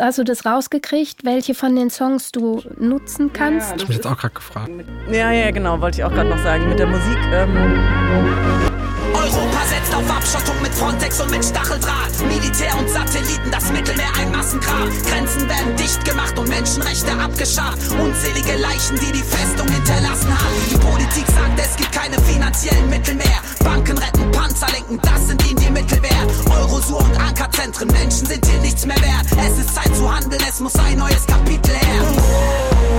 Hast du das rausgekriegt, welche von den Songs du nutzen kannst? Ja, Ich bin jetzt auch gerade gefragt. Ja, ja, genau, wollte ich auch gerade noch sagen. Mit der Musik. Ähm, Europa setzt auf Abschottung mit Frontex und mit Stacheldraht. Militär und Satelliten, das Mittelmeer ein Massengrab. Grenzen werden dicht gemacht und Menschenrechte abgeschafft. Unzählige Leichen, die die Festung hinterlassen hat. Die Politik sagt, es gibt keine finanziellen Mittel mehr. Banken retten, Panzer lenken, das sind ihnen die Mittel wert. Eurosur und Ankerzentren, Menschen sind hier nichts mehr wert. Es ist Zeit zu handeln, es muss ein neues Kapitel her.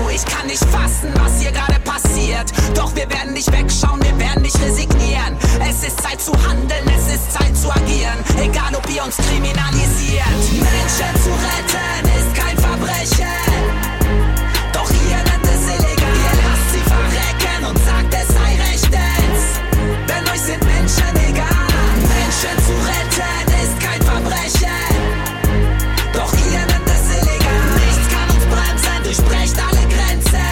Oh, ich kann nicht fassen, was hier gerade passiert. Doch wir werden nicht wegschauen, wir werden nicht resignieren. Es ist Zeit zu handeln, es ist Zeit zu agieren. Egal ob ihr uns kriminalisiert. Menschen zu retten ist kein Verbrechen. Menschen zu retten ist kein Verbrechen. Doch ihr nennt es illegal. Nichts kann uns bremsen, durchbrecht alle Grenzen.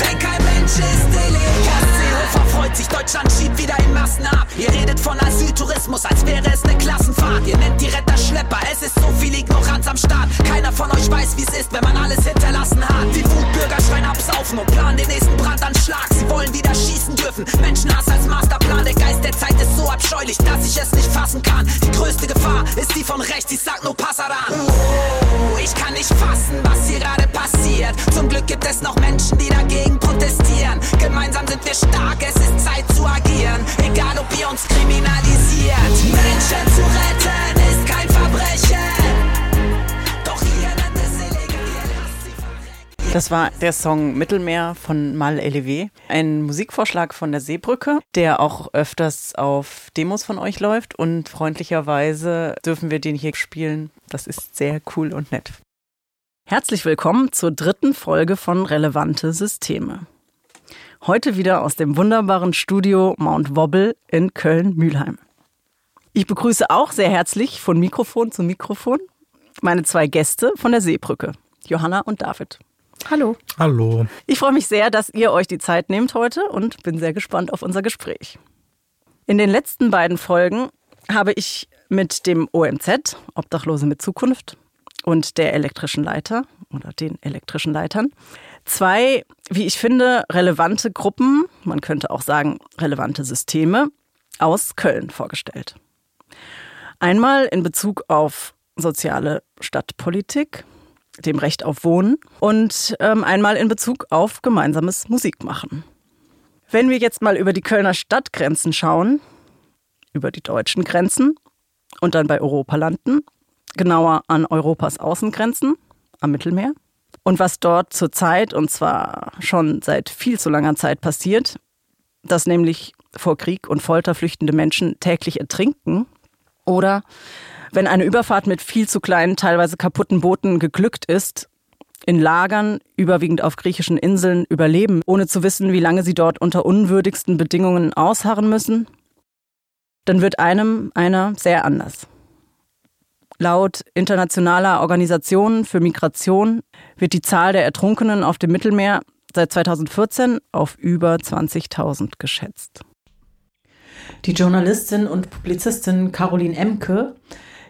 Denn kein Mensch ist illegal. Seehofer freut sich, Deutschland schiebt wieder in Massen ab. Ihr redet von Asyltourismus, als wäre es eine Klassenfahrt. Ihr nennt die Retter Schlepper, es ist so viel Ignoranz am Start. Keiner von euch weiß, wie es ist, wenn man alles hinterlassen hat. Die Wutbürger schreien absaufen und planen den nächsten Brandanschlag. Sie wollen wieder schießen dürfen. Menschenhass als Masterplan. Der Geist der Zeit ist so abscheulich, dass ich es nicht fassen kann. Die größte Gefahr ist die von rechts, ich sag nur Passaran. Oh, ich kann nicht fassen, was hier gerade passiert. Zum Glück gibt es noch Menschen, die dagegen protestieren. Gemeinsam sind wir stark, es ist Zeit zu agieren. Egal ob ihr uns kriminalisiert. Menschen zu retten ist kein Verbrechen. Doch ihr nennt es illegal. Ihr lasst sie verrecken. Das war der Song Mittelmeer von Mal Elevé. Ein Musikvorschlag von der Seebrücke, der auch öfters auf Demos von euch läuft. Und freundlicherweise dürfen wir den hier spielen. Das ist sehr cool und nett. Herzlich willkommen zur dritten Folge von Relevante Systeme. Heute wieder aus dem wunderbaren Studio Mount Wobble in Köln-Mühlheim. Ich begrüße auch sehr herzlich von Mikrofon zu Mikrofon meine zwei Gäste von der Seebrücke, Johanna und David. Hallo. Hallo. Ich freue mich sehr, dass ihr euch die Zeit nehmt heute und bin sehr gespannt auf unser Gespräch. In den letzten beiden Folgen habe ich mit dem OMZ, Obdachlose mit Zukunft, und der elektrischen Leiter oder den elektrischen Leitern zwei, wie ich finde, relevante Gruppen, man könnte auch sagen relevante Systeme aus Köln vorgestellt. Einmal in Bezug auf soziale Stadtpolitik, dem Recht auf Wohnen und ähm, einmal in Bezug auf gemeinsames Musikmachen. Wenn wir jetzt mal über die Kölner Stadtgrenzen schauen, über die deutschen Grenzen und dann bei Europa landen, genauer an Europas Außengrenzen am Mittelmeer, und was dort zurzeit, und zwar schon seit viel zu langer Zeit passiert, dass nämlich vor Krieg und Folter flüchtende Menschen täglich ertrinken oder wenn eine Überfahrt mit viel zu kleinen, teilweise kaputten Booten geglückt ist, in Lagern, überwiegend auf griechischen Inseln, überleben, ohne zu wissen, wie lange sie dort unter unwürdigsten Bedingungen ausharren müssen, dann wird einem einer sehr anders. Laut internationaler Organisationen für Migration wird die Zahl der Ertrunkenen auf dem Mittelmeer seit 2014 auf über 20.000 geschätzt. Die Journalistin und Publizistin Caroline Emke,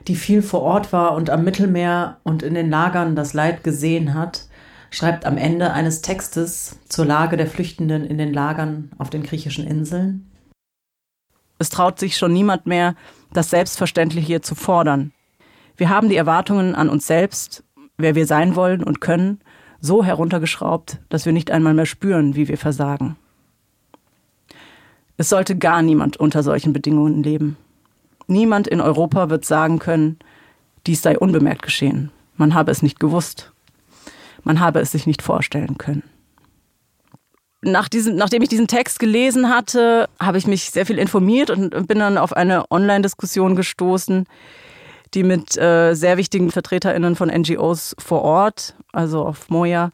die viel vor Ort war und am Mittelmeer und in den Lagern das Leid gesehen hat, schreibt am Ende eines Textes zur Lage der Flüchtenden in den Lagern auf den griechischen Inseln. Es traut sich schon niemand mehr, das Selbstverständliche zu fordern. Wir haben die Erwartungen an uns selbst, wer wir sein wollen und können, so heruntergeschraubt, dass wir nicht einmal mehr spüren, wie wir versagen. Es sollte gar niemand unter solchen Bedingungen leben. Niemand in Europa wird sagen können, dies sei unbemerkt geschehen. Man habe es nicht gewusst. Man habe es sich nicht vorstellen können. Nach diesem, nachdem ich diesen Text gelesen hatte, habe ich mich sehr viel informiert und bin dann auf eine Online-Diskussion gestoßen, die mit äh, sehr wichtigen VertreterInnen von NGOs vor Ort, also auf Moja,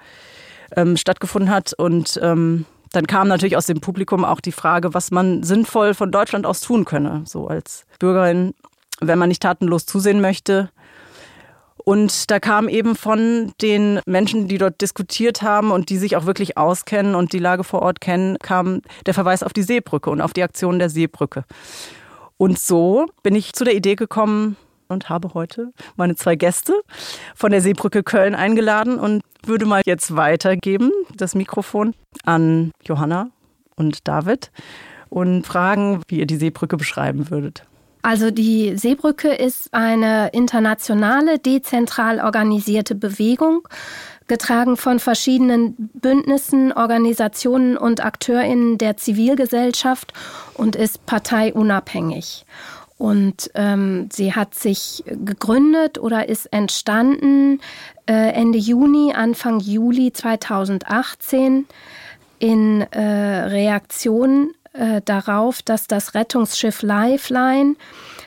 ähm, stattgefunden hat. Und ähm, dann kam natürlich aus dem Publikum auch die Frage, was man sinnvoll von Deutschland aus tun könne, so als Bürgerin, wenn man nicht tatenlos zusehen möchte. Und da kam eben von den Menschen, die dort diskutiert haben und die sich auch wirklich auskennen und die Lage vor Ort kennen, kam der Verweis auf die Seebrücke und auf die Aktion der Seebrücke. Und so bin ich zu der Idee gekommen, und habe heute meine zwei Gäste von der Seebrücke Köln eingeladen und würde mal jetzt weitergeben, das Mikrofon an Johanna und David und fragen, wie ihr die Seebrücke beschreiben würdet. Also die Seebrücke ist eine internationale, dezentral organisierte Bewegung, getragen von verschiedenen Bündnissen, Organisationen und Akteurinnen der Zivilgesellschaft und ist parteiunabhängig. Und ähm, sie hat sich gegründet oder ist entstanden äh, Ende Juni, Anfang Juli 2018 in äh, Reaktion äh, darauf, dass das Rettungsschiff Lifeline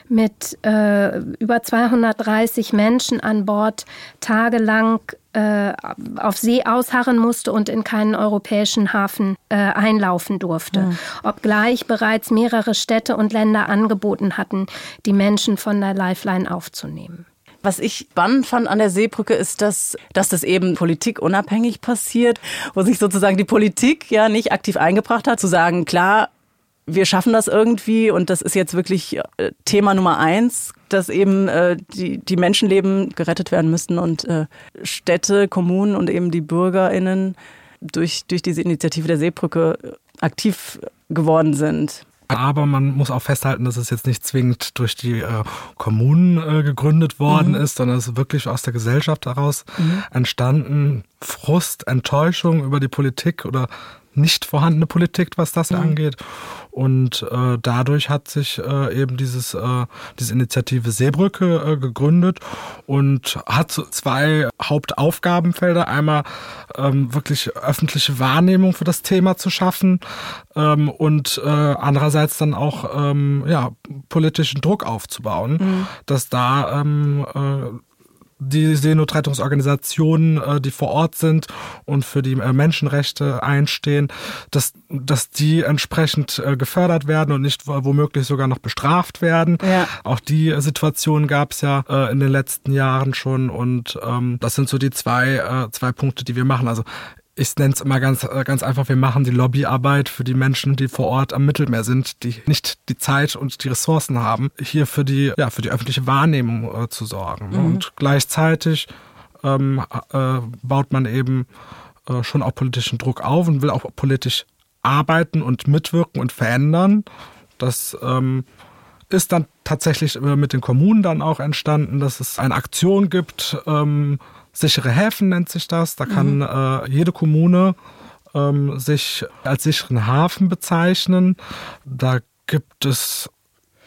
mit äh, über 230 Menschen an Bord tagelang äh, auf See ausharren musste und in keinen europäischen Hafen äh, einlaufen durfte. Mhm. Obgleich bereits mehrere Städte und Länder angeboten hatten, die Menschen von der Lifeline aufzunehmen. Was ich spannend fand an der Seebrücke ist, dass, dass das eben politikunabhängig passiert, wo sich sozusagen die Politik ja nicht aktiv eingebracht hat, zu sagen, klar, wir schaffen das irgendwie und das ist jetzt wirklich äh, Thema Nummer eins, dass eben äh, die, die Menschenleben gerettet werden müssen und äh, Städte, Kommunen und eben die BürgerInnen durch, durch diese Initiative der Seebrücke aktiv geworden sind. Aber man muss auch festhalten, dass es jetzt nicht zwingend durch die äh, Kommunen äh, gegründet worden mhm. ist, sondern es ist wirklich aus der Gesellschaft heraus mhm. entstanden. Frust, Enttäuschung über die Politik oder nicht vorhandene Politik, was das mhm. angeht. Und äh, dadurch hat sich äh, eben dieses, äh, diese Initiative Seebrücke äh, gegründet und hat zwei Hauptaufgabenfelder. Einmal ähm, wirklich öffentliche Wahrnehmung für das Thema zu schaffen ähm, und äh, andererseits dann auch ähm, ja, politischen Druck aufzubauen, mhm. dass da ähm, äh, die Seenotrettungsorganisationen, äh, die vor Ort sind und für die äh, Menschenrechte einstehen, dass, dass die entsprechend äh, gefördert werden und nicht womöglich sogar noch bestraft werden. Ja. Auch die Situation gab es ja in den letzten Jahren schon und ähm, das sind so die zwei, zwei Punkte, die wir machen. Also ich nenne es immer ganz, äh, ganz einfach, wir machen die Lobbyarbeit für die Menschen, die vor Ort am Mittelmeer sind, die nicht die Zeit und die Ressourcen haben, hier für die, ja, für die öffentliche Wahrnehmung äh, zu sorgen. Mhm. Und gleichzeitig ähm, äh, baut man eben äh, schon auch politischen Druck auf und will auch politisch arbeiten und mitwirken und verändern. Das ähm, ist dann tatsächlich äh, mit den Kommunen dann auch entstanden, dass es eine Aktion gibt, ähm, Sichere Häfen nennt sich das. Da kann mhm. äh, jede Kommune ähm, sich als sicheren Hafen bezeichnen. Da gibt es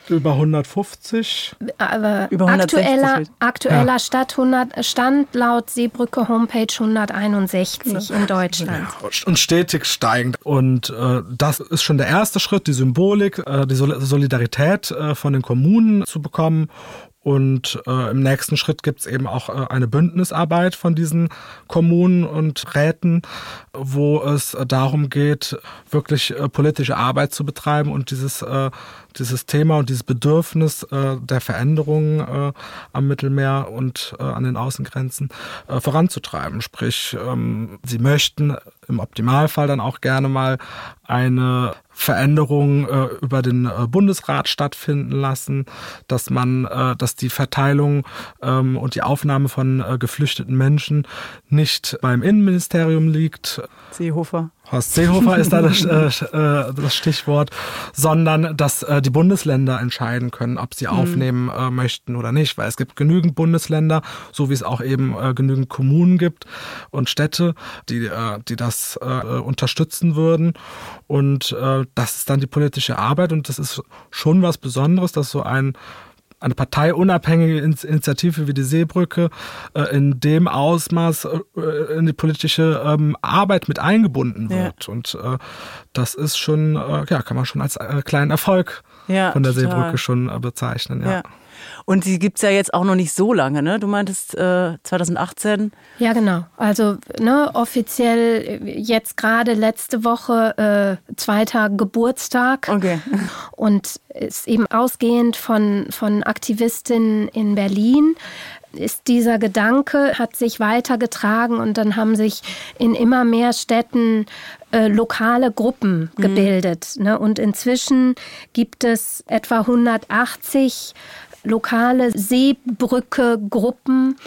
über 150. Aber über 160. aktueller, aktueller ja. Stadt 100, Stand laut Seebrücke Homepage 161 ja. in Deutschland. Ja, und stetig steigend. Und äh, das ist schon der erste Schritt, die Symbolik, äh, die Solidarität äh, von den Kommunen zu bekommen. Und äh, im nächsten Schritt gibt es eben auch äh, eine Bündnisarbeit von diesen Kommunen und Räten, wo es äh, darum geht, wirklich äh, politische Arbeit zu betreiben und dieses, äh, dieses Thema und dieses Bedürfnis äh, der Veränderungen am Mittelmeer und an den Außengrenzen voranzutreiben. Sprich, ähm, sie möchten im Optimalfall dann auch gerne mal eine Veränderungen äh, über den äh, Bundesrat stattfinden lassen, dass man, äh, dass die Verteilung ähm, und die Aufnahme von äh, geflüchteten Menschen nicht beim Innenministerium liegt. Seehofer. Horst Seehofer ist da das, äh, äh, das Stichwort, sondern dass äh, die Bundesländer entscheiden können, ob sie mhm. aufnehmen äh, möchten oder nicht, weil es gibt genügend Bundesländer, so wie es auch eben äh, genügend Kommunen gibt und Städte, die, äh, die das unterstützen würden. Und das ist dann die politische Arbeit und das ist schon was Besonderes, dass so ein eine parteiunabhängige Initiative wie die Seebrücke äh, in dem Ausmaß äh, in die politische ähm, Arbeit mit eingebunden wird. Ja. Und äh, das ist schon, äh, ja, kann man schon als äh, kleinen Erfolg ja, von der total. Seebrücke schon äh, bezeichnen. ja. ja. Und die gibt es ja jetzt auch noch nicht so lange, ne? Du meintest äh, 2018. Ja, genau. Also ne, offiziell jetzt gerade letzte Woche äh, zweiter Geburtstag. Okay. Und ist eben ausgehend von, von Aktivistinnen in Berlin ist dieser Gedanke, hat sich weitergetragen und dann haben sich in immer mehr Städten äh, lokale Gruppen mhm. gebildet. Ne? Und inzwischen gibt es etwa 180 lokale Seebrücke-Gruppen,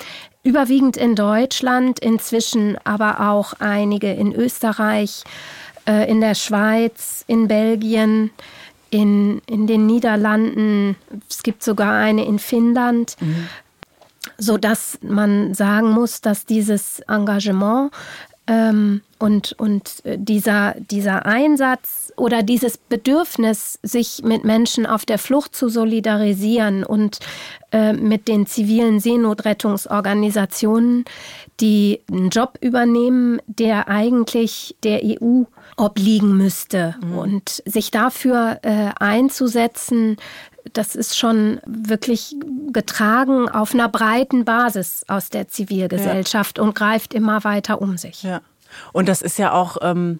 überwiegend in Deutschland, inzwischen aber auch einige in Österreich, äh, in der Schweiz, in Belgien, in, in den Niederlanden. Es gibt sogar eine in Finnland. Mhm. So dass man sagen muss, dass dieses Engagement ähm, und, und äh, dieser, dieser Einsatz oder dieses Bedürfnis, sich mit Menschen auf der Flucht zu solidarisieren und äh, mit den zivilen Seenotrettungsorganisationen, die einen Job übernehmen, der eigentlich der EU obliegen müsste. Mhm. Und sich dafür äh, einzusetzen, das ist schon wirklich getragen auf einer breiten Basis aus der Zivilgesellschaft ja. und greift immer weiter um sich. Ja. Und das ist ja auch ähm,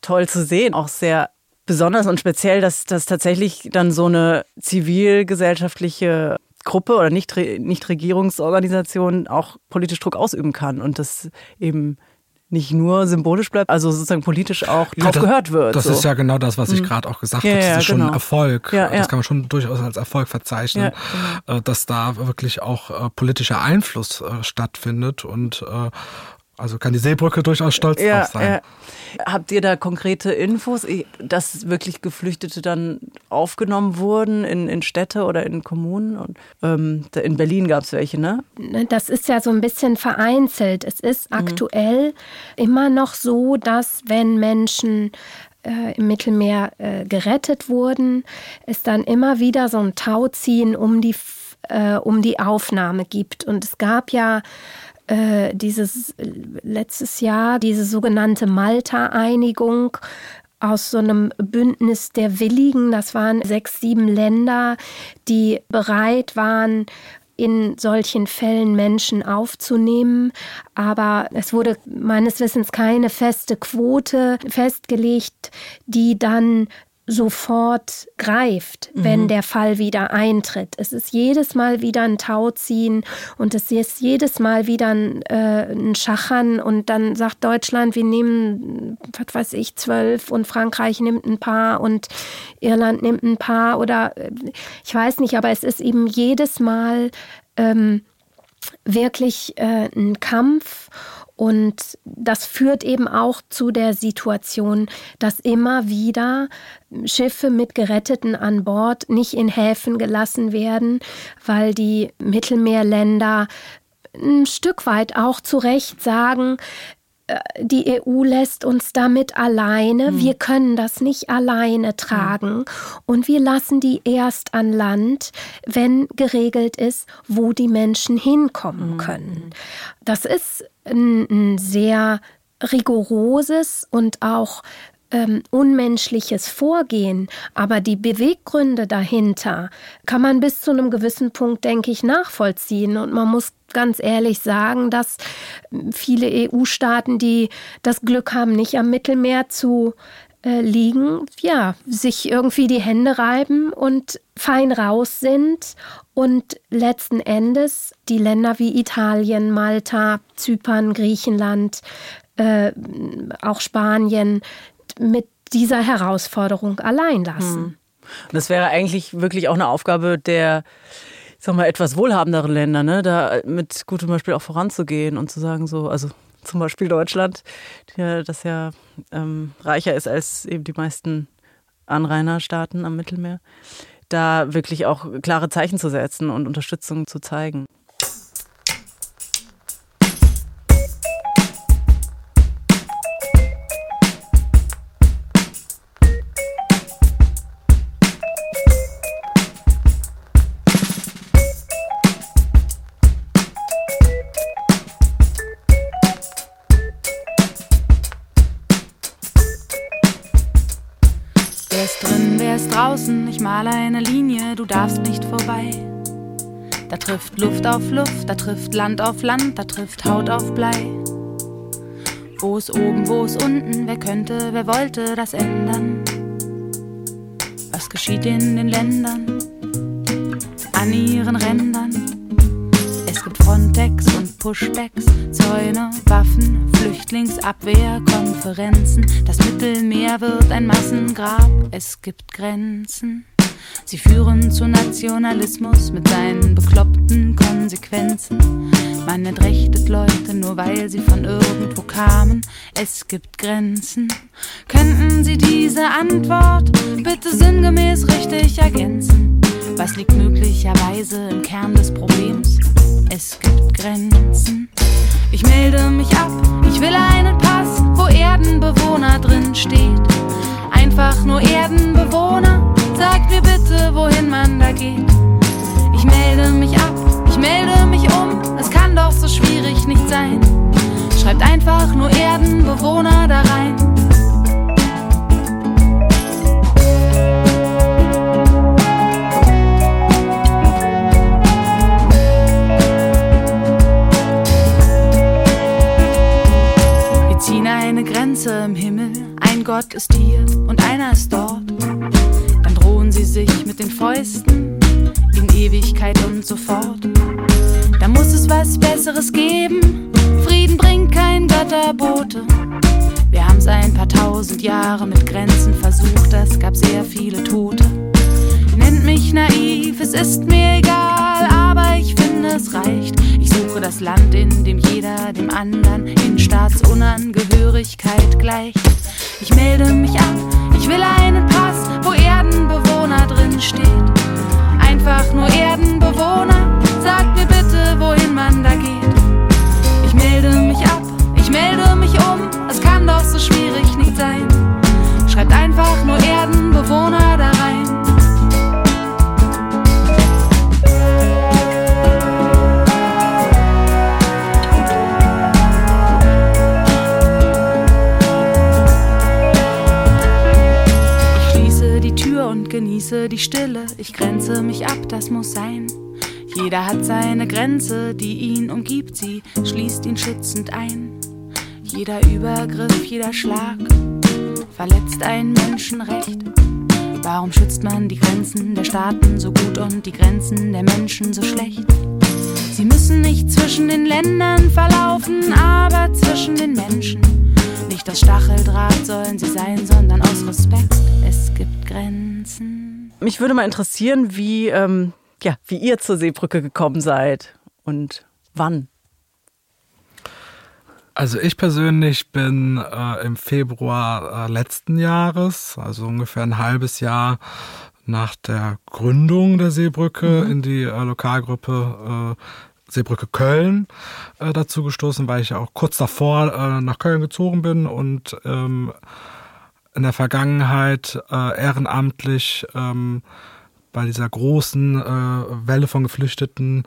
toll zu sehen, auch sehr besonders und speziell, dass, dass tatsächlich dann so eine zivilgesellschaftliche Gruppe oder Nichtregierungsorganisation nicht auch politisch Druck ausüben kann und das eben nicht nur symbolisch bleibt, also sozusagen politisch auch drauf das, gehört wird. Das so. ist ja genau das, was ich mhm. gerade auch gesagt ja, habe. Das ja, ist schon genau. ein Erfolg. Ja, das kann man schon durchaus als Erfolg verzeichnen, genau. Äh, dass da wirklich auch äh, politischer Einfluss äh, stattfindet und also kann die Seebrücke durchaus stolz ja, drauf sein. Ja. Habt ihr da konkrete Infos, dass wirklich Geflüchtete dann aufgenommen wurden in, in Städte oder in Kommunen? Und, ähm, in Berlin gab es welche, ne? Das ist ja so ein bisschen vereinzelt. Es ist mhm. aktuell immer noch so, dass wenn Menschen äh, im Mittelmeer äh, gerettet wurden, es dann immer wieder so ein Tauziehen um die, äh, um die Aufnahme gibt. Und es gab ja äh, dieses letztes Jahr, diese sogenannte Malta-Einigung aus so einem Bündnis der Willigen. Das waren sechs, sieben Länder, die bereit waren, in solchen Fällen Menschen aufzunehmen. Aber es wurde meines Wissens keine feste Quote festgelegt, die dann sofort greift, wenn mhm. der Fall wieder eintritt. Es ist jedes Mal wieder ein Tauziehen und es ist jedes Mal wieder ein, äh, ein Schachern und dann sagt Deutschland, wir nehmen, was weiß ich, zwölf und Frankreich nimmt ein paar und Irland nimmt ein paar oder äh, ich weiß nicht, aber es ist eben jedes Mal ähm, wirklich äh, ein Kampf und das führt eben auch zu der Situation, dass immer wieder Schiffe mit Geretteten an Bord nicht in Häfen gelassen werden, weil die Mittelmeerländer ein Stück weit auch zu Recht sagen, äh, die EU lässt uns damit alleine. Hm. Wir können das nicht alleine tragen. Hm. Und wir lassen die erst an Land, wenn geregelt ist, wo die Menschen hinkommen hm. können. Das ist ein, ein sehr rigoroses und auch ähm, unmenschliches Vorgehen, aber die Beweggründe dahinter kann man bis zu einem gewissen Punkt, denke ich, nachvollziehen. Und man muss ganz ehrlich sagen, dass viele EU-Staaten, die das Glück haben, nicht am Mittelmeer zu äh, liegen, ja, sich irgendwie die Hände reiben und fein raus sind und letzten Endes die Länder wie Italien, Malta, Zypern, Griechenland, äh, auch Spanien mit dieser Herausforderung allein lassen. Hm. Das wäre eigentlich wirklich auch eine Aufgabe der sag mal, etwas wohlhabenderen Länder, ne, da mit gutem Beispiel auch voranzugehen und zu sagen, so, also zum Beispiel Deutschland, das ja ähm, reicher ist als eben die meisten Anrainerstaaten am Mittelmeer, da wirklich auch klare Zeichen zu setzen und Unterstützung zu zeigen. Vorbei. Da trifft Luft auf Luft, da trifft Land auf Land, da trifft Haut auf Blei. Wo ist oben, wo ist unten, wer könnte, wer wollte das ändern? Was geschieht in den Ländern, an ihren Rändern? Es gibt Frontex und Pushbacks, Zäune, Waffen, Flüchtlingsabwehr, Konferenzen. Das Mittelmeer wird ein Massengrab, es gibt Grenzen. Sie führen zu Nationalismus mit seinen bekloppten Konsequenzen. Man entrechtet Leute nur weil sie von irgendwo kamen. Es gibt Grenzen. Könnten Sie diese Antwort bitte sinngemäß richtig ergänzen? Was liegt möglicherweise im Kern des Problems? Es gibt Grenzen. Ich melde mich ab, ich will einen Pass, wo Erdenbewohner drin steht. Einfach nur Erdenbewohner, sagt mir bitte, wohin man da geht. Ich melde mich ab, ich melde mich um, es kann doch so schwierig nicht sein. Schreibt einfach nur Erdenbewohner da rein. Wir ziehen eine Grenze im Himmel, ein Gott ist hier und einer ist dort. Sie sich mit den Fäusten in Ewigkeit und so fort. Da muss es was Besseres geben. Frieden bringt kein Götterbote. Wir haben's ein paar tausend Jahre mit Grenzen versucht, es gab sehr viele Tote. Nennt mich naiv, es ist mir egal, aber ich finde es reicht. Ich suche das Land, in dem jeder dem anderen in Staatsunangehörigkeit gleicht. Ich melde mich ab, ich will einen Pass, Erdenbewohner drin steht. Einfach nur Erdenbewohner, sagt mir bitte, wohin man da geht. Ich melde mich ab, ich melde mich um, es kann doch so schwierig nicht sein. Schreibt einfach nur Erdenbewohner da rein. Genieße die Stille. Ich grenze mich ab, das muss sein. Jeder hat seine Grenze, die ihn umgibt, sie schließt ihn schützend ein. Jeder Übergriff, jeder Schlag verletzt ein Menschenrecht. Warum schützt man die Grenzen der Staaten so gut und die Grenzen der Menschen so schlecht? Sie müssen nicht zwischen den Ländern verlaufen, aber zwischen den Menschen. Nicht aus Stacheldraht sollen sie sein, sondern aus Respekt. Es gibt Grenzen. Mich würde mal interessieren, wie, ähm, ja, wie ihr zur Seebrücke gekommen seid und wann. Also ich persönlich bin äh, im Februar äh, letzten Jahres, also ungefähr ein halbes Jahr nach der Gründung der Seebrücke in die äh, Lokalgruppe äh, Seebrücke Köln äh, dazu gestoßen, weil ich auch kurz davor äh, nach Köln gezogen bin und ähm, in der Vergangenheit äh, ehrenamtlich ähm, bei dieser großen äh, Welle von Geflüchteten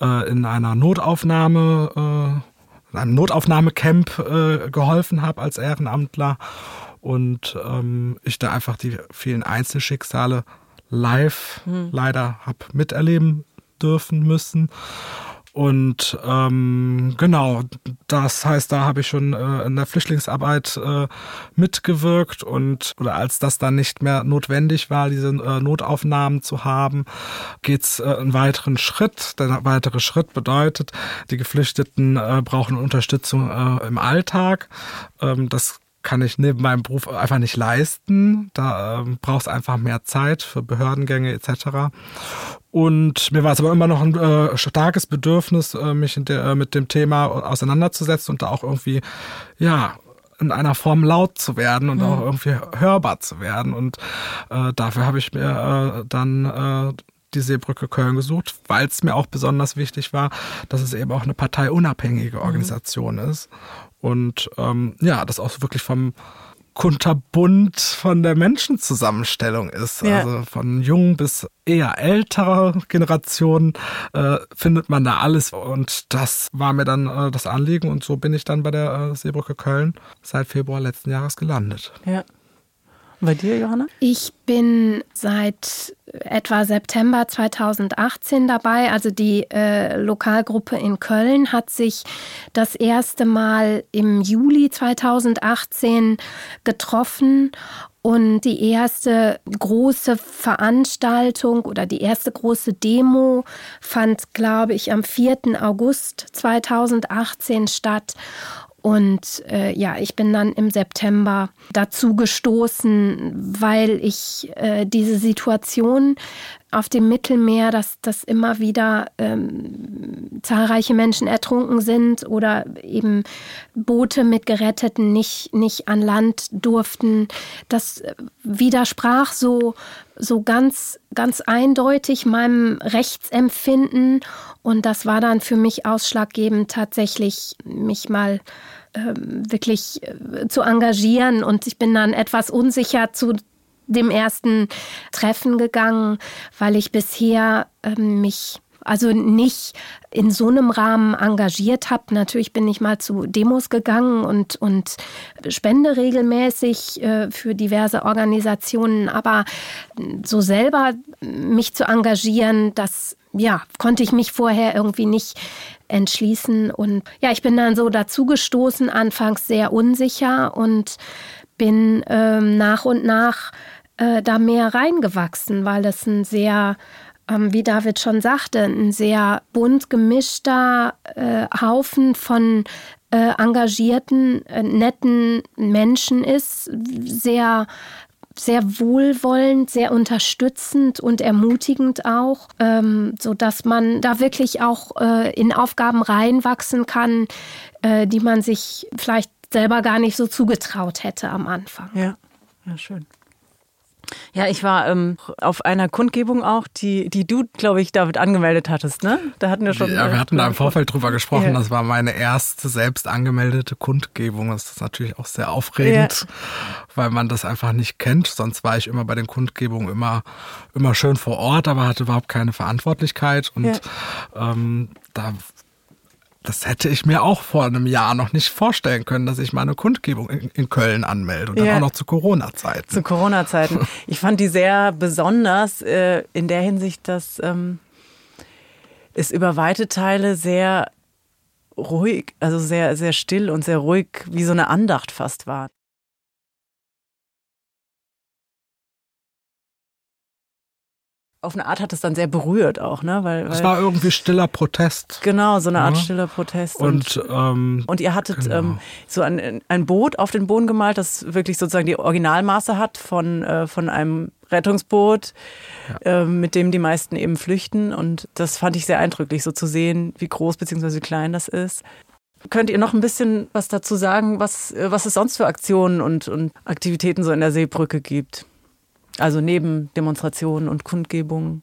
äh, in einer Notaufnahme, äh, in einem Notaufnahmecamp äh, geholfen habe als Ehrenamtler und ähm, ich da einfach die vielen Einzelschicksale live leider hab miterleben dürfen müssen. Und ähm, genau, das heißt, da habe ich schon äh, in der Flüchtlingsarbeit äh, mitgewirkt und oder als das dann nicht mehr notwendig war, diese äh, Notaufnahmen zu haben, geht's äh, einen weiteren Schritt. Der weitere Schritt bedeutet, die Geflüchteten äh, brauchen Unterstützung äh, im Alltag. Ähm, das kann ich neben meinem Beruf einfach nicht leisten. Da ähm, braucht es einfach mehr Zeit für Behördengänge etc. Und mir war es aber immer noch ein äh, starkes Bedürfnis, äh, mich der, äh, mit dem Thema auseinanderzusetzen und da auch irgendwie, ja, in einer Form laut zu werden und auch irgendwie hörbar zu werden. Und äh, dafür habe ich mir äh, dann äh, die Seebrücke Köln gesucht, weil es mir auch besonders wichtig war, dass es eben auch eine parteiunabhängige Organisation ist. Und ähm, ja, das auch wirklich vom kunterbunt von der Menschenzusammenstellung ist. Ja. Also von jung bis eher älterer Generationen äh, findet man da alles. Und das war mir dann äh, das Anliegen. Und so bin ich dann bei der äh, Seebrücke Köln seit Februar letzten Jahres gelandet. Ja. Bei dir, Johanna? Ich bin seit etwa September 2018 dabei. Also die äh, Lokalgruppe in Köln hat sich das erste Mal im Juli 2018 getroffen und die erste große Veranstaltung oder die erste große Demo fand, glaube ich, am 4. August 2018 statt. Und äh, ja, ich bin dann im September dazu gestoßen, weil ich äh, diese Situation auf dem Mittelmeer, dass, dass immer wieder ähm, zahlreiche Menschen ertrunken sind oder eben Boote mit Geretteten nicht, nicht an Land durften. Das widersprach so, so ganz, ganz eindeutig meinem Rechtsempfinden. Und das war dann für mich ausschlaggebend, tatsächlich mich mal ähm, wirklich äh, zu engagieren. Und ich bin dann etwas unsicher zu dem ersten Treffen gegangen, weil ich bisher äh, mich also nicht in so einem Rahmen engagiert habe. Natürlich bin ich mal zu Demos gegangen und, und spende regelmäßig äh, für diverse Organisationen, aber so selber mich zu engagieren, das ja, konnte ich mich vorher irgendwie nicht entschließen. Und ja, ich bin dann so dazugestoßen, anfangs sehr unsicher und bin ähm, nach und nach äh, da mehr reingewachsen, weil es ein sehr, ähm, wie David schon sagte, ein sehr bunt gemischter äh, Haufen von äh, engagierten, äh, netten Menschen ist, sehr sehr wohlwollend, sehr unterstützend und ermutigend auch, ähm, so man da wirklich auch äh, in Aufgaben reinwachsen kann, äh, die man sich vielleicht selber gar nicht so zugetraut hätte am Anfang. Ja, ja schön. Ja, ich war ähm, auf einer Kundgebung auch, die, die du, glaube ich, David angemeldet hattest, ne? Da hatten wir schon. Ja, wir hatten da im Vorfeld drüber gesprochen. Ja. Das war meine erste selbst angemeldete Kundgebung. Das ist natürlich auch sehr aufregend, ja. weil man das einfach nicht kennt. Sonst war ich immer bei den Kundgebungen immer, immer schön vor Ort, aber hatte überhaupt keine Verantwortlichkeit. Und ja. ähm, da das hätte ich mir auch vor einem Jahr noch nicht vorstellen können, dass ich meine Kundgebung in, Köln anmelde und dann ja. auch noch zu Corona-Zeiten. Zu Corona-Zeiten. Ich fand die sehr besonders äh, in der Hinsicht, dass ähm, es über weite Teile sehr ruhig, also sehr, sehr still und sehr ruhig, wie so eine Andacht fast war. Auf eine Art hat es dann sehr berührt auch, ne? Weil, es war irgendwie stiller Protest. Genau, so eine Art ja. stiller Protest. Und, und, ähm, und ihr hattet genau. ähm, so ein, ein Boot auf den Boden gemalt, das wirklich sozusagen die Originalmaße hat von, äh, von einem Rettungsboot, ja. äh, mit dem die meisten eben flüchten. Und das fand ich sehr eindrücklich, so zu sehen, wie groß bzw. klein das ist. Könnt ihr noch ein bisschen was dazu sagen, was, äh, was es sonst für Aktionen und, und Aktivitäten so in der Seebrücke gibt? Also neben Demonstrationen und Kundgebungen?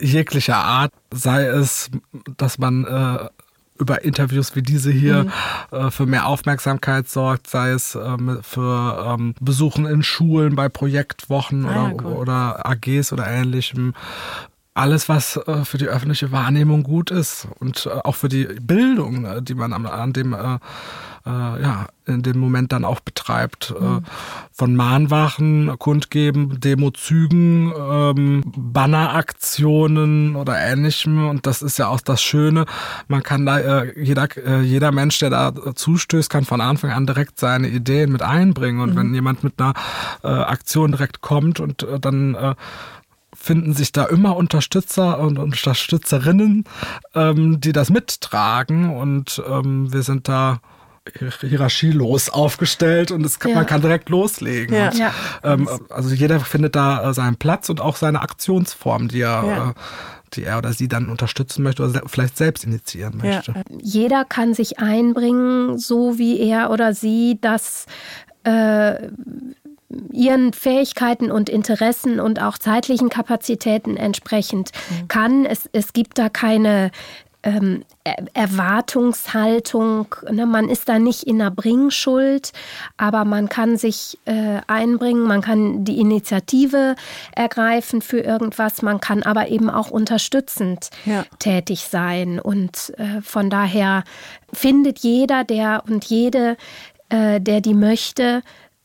Jeglicher Art, sei es, dass man äh, über Interviews wie diese hier mhm. äh, für mehr Aufmerksamkeit sorgt, sei es ähm, für ähm, Besuchen in Schulen bei Projektwochen ah, oder, cool. oder AGs oder ähnlichem. Alles, was äh, für die öffentliche Wahrnehmung gut ist und äh, auch für die Bildung, äh, die man an, an dem äh, äh, ja, in dem Moment dann auch betreibt. Äh, mhm. Von Mahnwachen, Kundgeben, Demozügen, ähm, Banneraktionen oder ähnlichem. Und das ist ja auch das Schöne. Man kann da, äh, jeder, jeder Mensch, der da zustößt, kann von Anfang an direkt seine Ideen mit einbringen. Und mhm. wenn jemand mit einer Aktion direkt kommt und dann finden sich da immer Unterstützer und Unterstützerinnen, ähm, die das mittragen. Und ähm, wir sind da hierarchielos aufgestellt und es kann, ja. man kann direkt loslegen. Ja. Und, ja. Ähm, also jeder findet da äh, seinen Platz und auch seine Aktionsform, die er, ja. äh, die er oder sie dann unterstützen möchte oder vielleicht selbst initiieren möchte. Jeder kann sich einbringen, so wie er oder sie das äh, ihren Fähigkeiten und Interessen und auch zeitlichen Kapazitäten entsprechend mhm. kann. Es, es gibt da keine ähm, Erwartungshaltung. Ne? Man ist da nicht in der Bringschuld, aber man kann sich äh, einbringen, man kann die Initiative ergreifen für irgendwas, man kann aber eben auch unterstützend ja. tätig sein. Und äh, von daher findet jeder, der und jede, äh, der die möchte,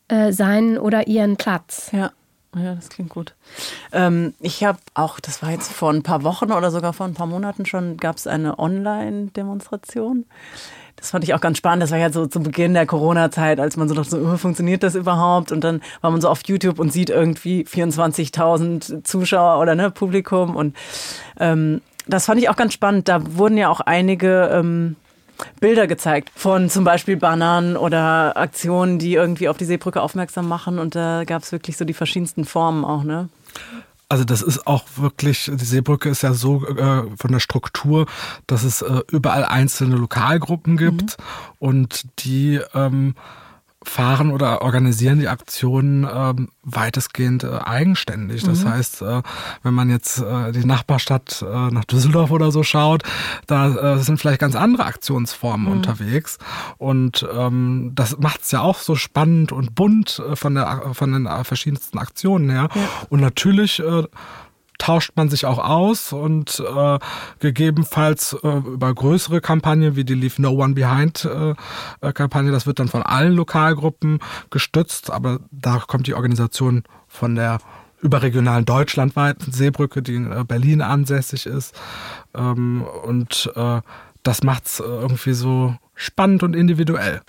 äh, seinen oder ihren Platz. Ja. Ja, das klingt gut. Ähm, ich habe auch, das war jetzt vor ein paar Wochen oder sogar vor ein paar Monaten schon, gab es eine Online-Demonstration. Das fand ich auch ganz spannend. Das war ja so zu Beginn der Corona-Zeit, als man so dachte, so, oh, funktioniert das überhaupt? Und dann war man so auf YouTube und sieht irgendwie 24.000 Zuschauer oder ne, Publikum. Und ähm, das fand ich auch ganz spannend. Da wurden ja auch einige ähm, Bilder gezeigt von zum Beispiel Bannern oder Aktionen, die irgendwie auf die Seebrücke aufmerksam machen. Und da gab es wirklich so die verschiedensten Formen auch, ne? Also das ist auch wirklich, die Seebrücke ist ja so äh, von der Struktur, dass es äh, überall einzelne Lokalgruppen gibt mhm. und die ähm, fahren oder organisieren die Aktionen ähm, weitestgehend äh, eigenständig. Das mhm. heißt, äh, wenn man jetzt äh, die Nachbarstadt äh, nach Düsseldorf oder so schaut, da äh, sind vielleicht ganz andere Aktionsformen mhm. unterwegs. Und ähm, das macht es ja auch so spannend und bunt äh, von, der, von den äh, verschiedensten Aktionen her. Ja. Und natürlich äh, tauscht man sich auch aus und äh, gegebenenfalls äh, über größere Kampagnen wie die Leave No One Behind äh, äh, Kampagne, das wird dann von allen Lokalgruppen gestützt, aber da kommt die Organisation von der überregionalen deutschlandweiten Seebrücke, die in äh, Berlin ansässig ist ähm, und äh, das macht's irgendwie so spannend und individuell.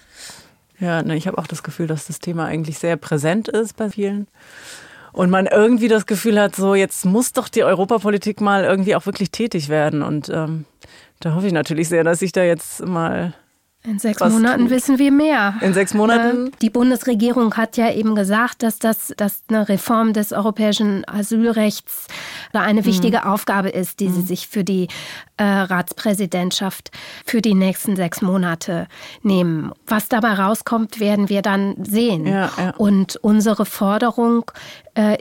Ja, ne, ich habe auch das Gefühl, dass das Thema eigentlich sehr präsent ist bei vielen und man irgendwie das Gefühl hat, so jetzt muss doch die Europapolitik mal irgendwie auch wirklich tätig werden. Und ähm, da hoffe ich natürlich sehr, dass sich da jetzt mal in sechs Monaten tut. wissen wir mehr. In sechs Monaten? Äh, die Bundesregierung hat ja eben gesagt, dass das dass eine Reform des europäischen Asylrechts eine wichtige mhm. Aufgabe ist, die mhm. sie sich für die äh, Ratspräsidentschaft für die nächsten sechs Monate nehmen. Was dabei rauskommt, werden wir dann sehen. Ja, ja. Und unsere Forderung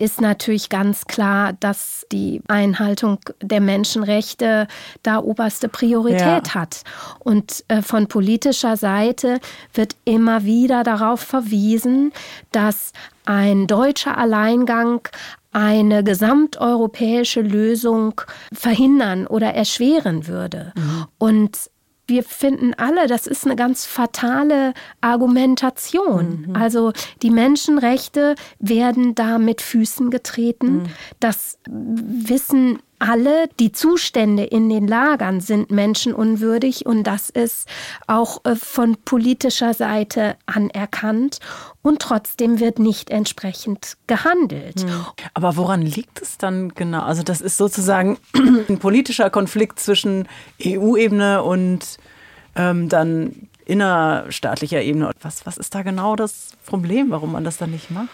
ist natürlich ganz klar, dass die Einhaltung der Menschenrechte da oberste Priorität ja. hat. Und äh, von politischer Seite wird immer wieder darauf verwiesen, dass ein deutscher Alleingang eine gesamteuropäische Lösung verhindern oder erschweren würde. Mhm. Und wir finden alle, das ist eine ganz fatale Argumentation. Mhm. Also die Menschenrechte werden da mit Füßen getreten. Mhm. Das wissen alle, die Zustände in den Lagern sind menschenunwürdig und das ist auch äh, von politischer Seite anerkannt und trotzdem wird nicht entsprechend gehandelt. Hm. Aber woran liegt es dann genau? Also das ist sozusagen ein politischer Konflikt zwischen EU-Ebene und ähm, dann innerstaatlicher Ebene. Was, was ist da genau das Problem, warum man das dann nicht macht?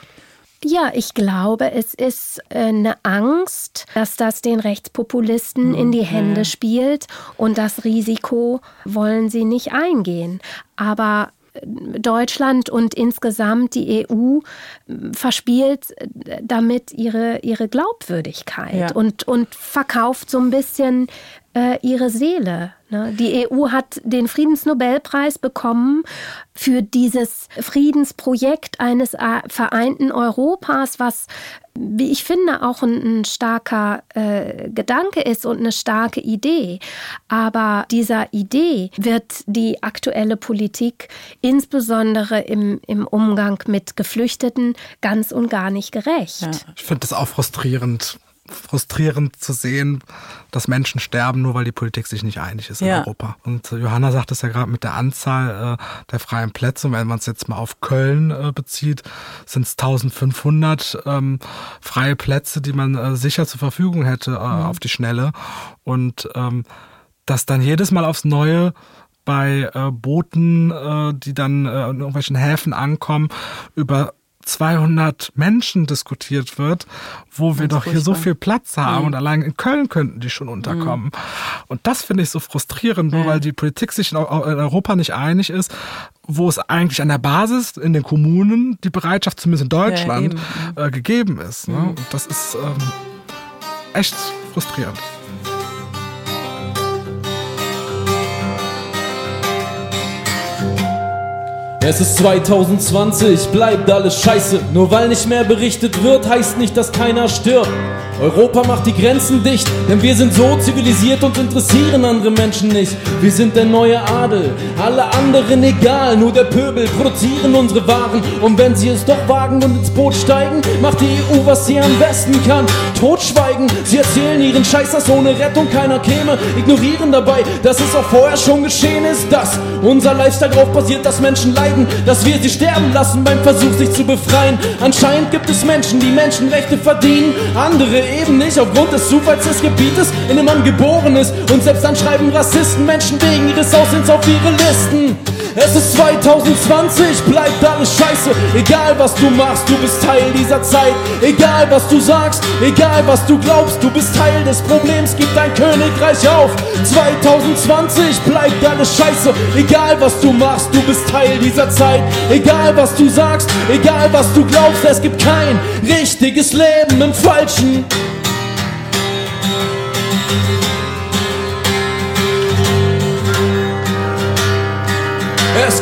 Ja, ich glaube, es ist äh, eine Angst, dass das den Rechtspopulisten mhm. in die Hände spielt und das Risiko wollen sie nicht eingehen. Aber äh, Deutschland und insgesamt die EU äh, verspielt damit ihre, ihre Glaubwürdigkeit ja. und, und verkauft so ein bisschen äh, ihre Seele. Ne? Die EU hat den Friedensnobelpreis bekommen für dieses Friedensprojekt eines äh, vereinten Europas, was, wie ich finde, auch ein, ein starker äh, Gedanke ist und eine starke Idee. Aber dieser Idee wird die aktuelle Politik, insbesondere im, im Umgang mit Geflüchteten, ganz und gar nicht gerecht. Ja. Ich finde das auch frustrierend frustrierend zu sehen, dass Menschen sterben, nur weil die Politik sich nicht einig ist ja. in Europa. Und Johanna sagt es ja gerade mit der Anzahl äh, der freien Plätze. Und wenn man es jetzt mal auf Köln äh, bezieht, sind es 1500 ähm, freie Plätze, die man äh, sicher zur Verfügung hätte äh, mhm. auf die Schnelle. Und ähm, das dann jedes Mal aufs Neue bei äh, Booten, äh, die dann äh, in irgendwelchen Häfen ankommen, über 200 Menschen diskutiert wird, wo wir doch hier so viel Platz haben mhm. und allein in Köln könnten die schon unterkommen. Mhm. Und das finde ich so frustrierend, nur mhm. weil die Politik sich in Europa nicht einig ist, wo es eigentlich an der Basis in den Kommunen die Bereitschaft, zumindest in Deutschland, ja, äh, gegeben ist. Ne? Mhm. Und das ist ähm, echt frustrierend. Es ist 2020, bleibt alles scheiße. Nur weil nicht mehr berichtet wird, heißt nicht, dass keiner stirbt. Europa macht die Grenzen dicht, denn wir sind so zivilisiert und interessieren andere Menschen nicht. Wir sind der neue Adel, alle anderen egal, nur der Pöbel produzieren unsere Waren. Und wenn sie es doch wagen und ins Boot steigen, macht die EU, was sie am besten kann. Totschweigen, sie erzählen ihren Scheiß, dass ohne Rettung keiner käme. Ignorieren dabei, dass es auch vorher schon geschehen ist, dass unser Lifestyle darauf basiert, dass Menschen leiden leiden, dass wir sie sterben lassen beim Versuch, sich zu befreien. Anscheinend gibt es Menschen, die Menschenrechte verdienen, andere eben nicht aufgrund des Zufalls des Gebietes, in dem man geboren ist. Und selbst dann schreiben Rassisten Menschen wegen ihres Aussehens auf ihre Listen. Es ist 2020, bleibt alles scheiße. Egal was du machst, du bist Teil dieser Zeit. Egal was du sagst, egal was du glaubst, du bist Teil des Problems. Gib dein Königreich auf. 2020 bleibt alles scheiße. Egal was du machst, du bist Teil dieser Zeit. Egal was du sagst, egal was du glaubst, es gibt kein richtiges Leben im Falschen.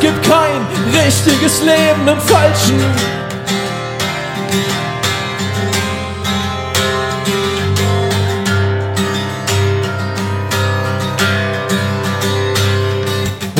Gibt kein richtiges Leben im Falschen.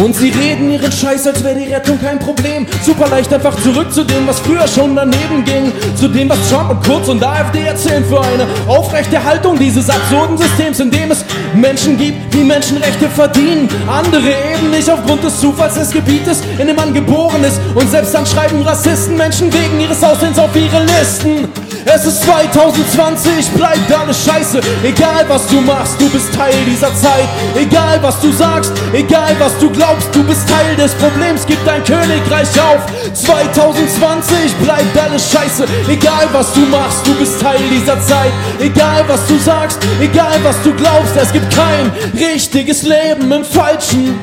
Und sie reden ihren Scheiß, als wäre die Rettung kein Problem. Super leicht einfach zurück zu dem, was früher schon daneben ging. Zu dem, was Trump und Kurz und AfD erzählen für eine Aufrechterhaltung dieses absurden Systems, in dem es Menschen gibt, die Menschenrechte verdienen. Andere eben nicht aufgrund des Zufalls des Gebietes, in dem man geboren ist. Und selbst dann schreiben Rassisten Menschen wegen ihres Aussehens auf ihre Listen. Es ist 2020, bleibt alles scheiße. Egal was du machst, du bist Teil dieser Zeit. Egal was du sagst, egal was du glaubst, du bist Teil des Problems. Gib dein Königreich auf. 2020, bleibt alles scheiße. Egal was du machst, du bist Teil dieser Zeit. Egal was du sagst, egal was du glaubst, es gibt kein richtiges Leben im Falschen.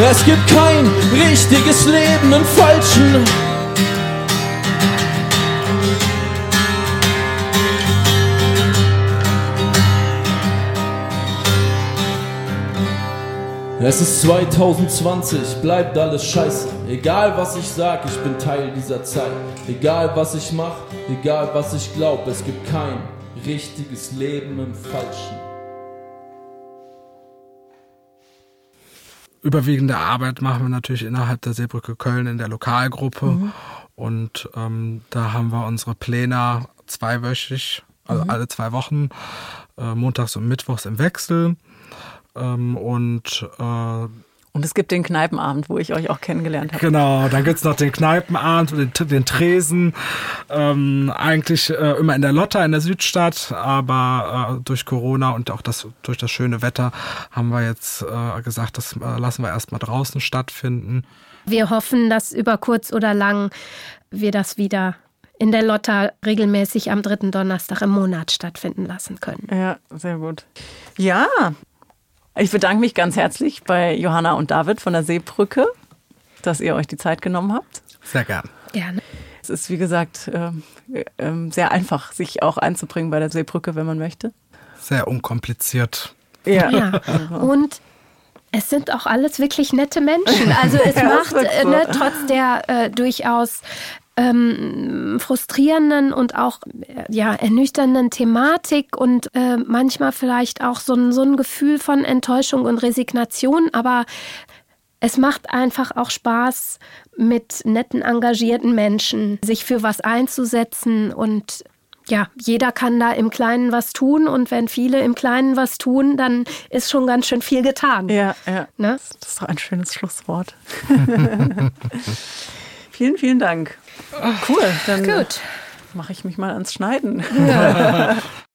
Es gibt kein richtiges Leben im Falschen. Es ist 2020, bleibt alles scheiße. Egal was ich sag, ich bin Teil dieser Zeit. Egal was ich mach, egal was ich glaub, es gibt kein richtiges Leben im Falschen. Überwiegende Arbeit machen wir natürlich innerhalb der Seebrücke Köln in der Lokalgruppe. Mhm. Und ähm, da haben wir unsere Pläne zweiwöchig, also mhm. alle zwei Wochen, äh, montags und mittwochs im Wechsel. Ähm, und äh, und es gibt den Kneipenabend, wo ich euch auch kennengelernt habe. Genau, dann gibt es noch den Kneipenabend und den, den Tresen. Ähm, eigentlich äh, immer in der Lotta in der Südstadt, aber äh, durch Corona und auch das, durch das schöne Wetter haben wir jetzt äh, gesagt, das äh, lassen wir erstmal draußen stattfinden. Wir hoffen, dass über kurz oder lang wir das wieder in der Lotta regelmäßig am dritten Donnerstag im Monat stattfinden lassen können. Ja, sehr gut. Ja, ich bedanke mich ganz herzlich bei Johanna und David von der Seebrücke, dass ihr euch die Zeit genommen habt. Sehr gern. Gerne. Es ist, wie gesagt, ähm, ähm, sehr einfach, sich auch einzubringen bei der Seebrücke, wenn man möchte. Sehr unkompliziert. Ja. ja. Und es sind auch alles wirklich nette Menschen. Also es ja, macht äh, ne, trotz der äh, durchaus ähm, frustrierenden und auch ja, ernüchternden Thematik und äh, manchmal vielleicht auch so ein, so ein Gefühl von Enttäuschung und Resignation, aber es macht einfach auch Spaß, mit netten, engagierten Menschen sich für was einzusetzen und ja, jeder kann da im Kleinen was tun und wenn viele im Kleinen was tun, dann ist schon ganz schön viel getan. Ja, ja. Ne? Das ist doch ein schönes Schlusswort. vielen, vielen Dank. Cool, dann mache ich mich mal ans Schneiden. Ja.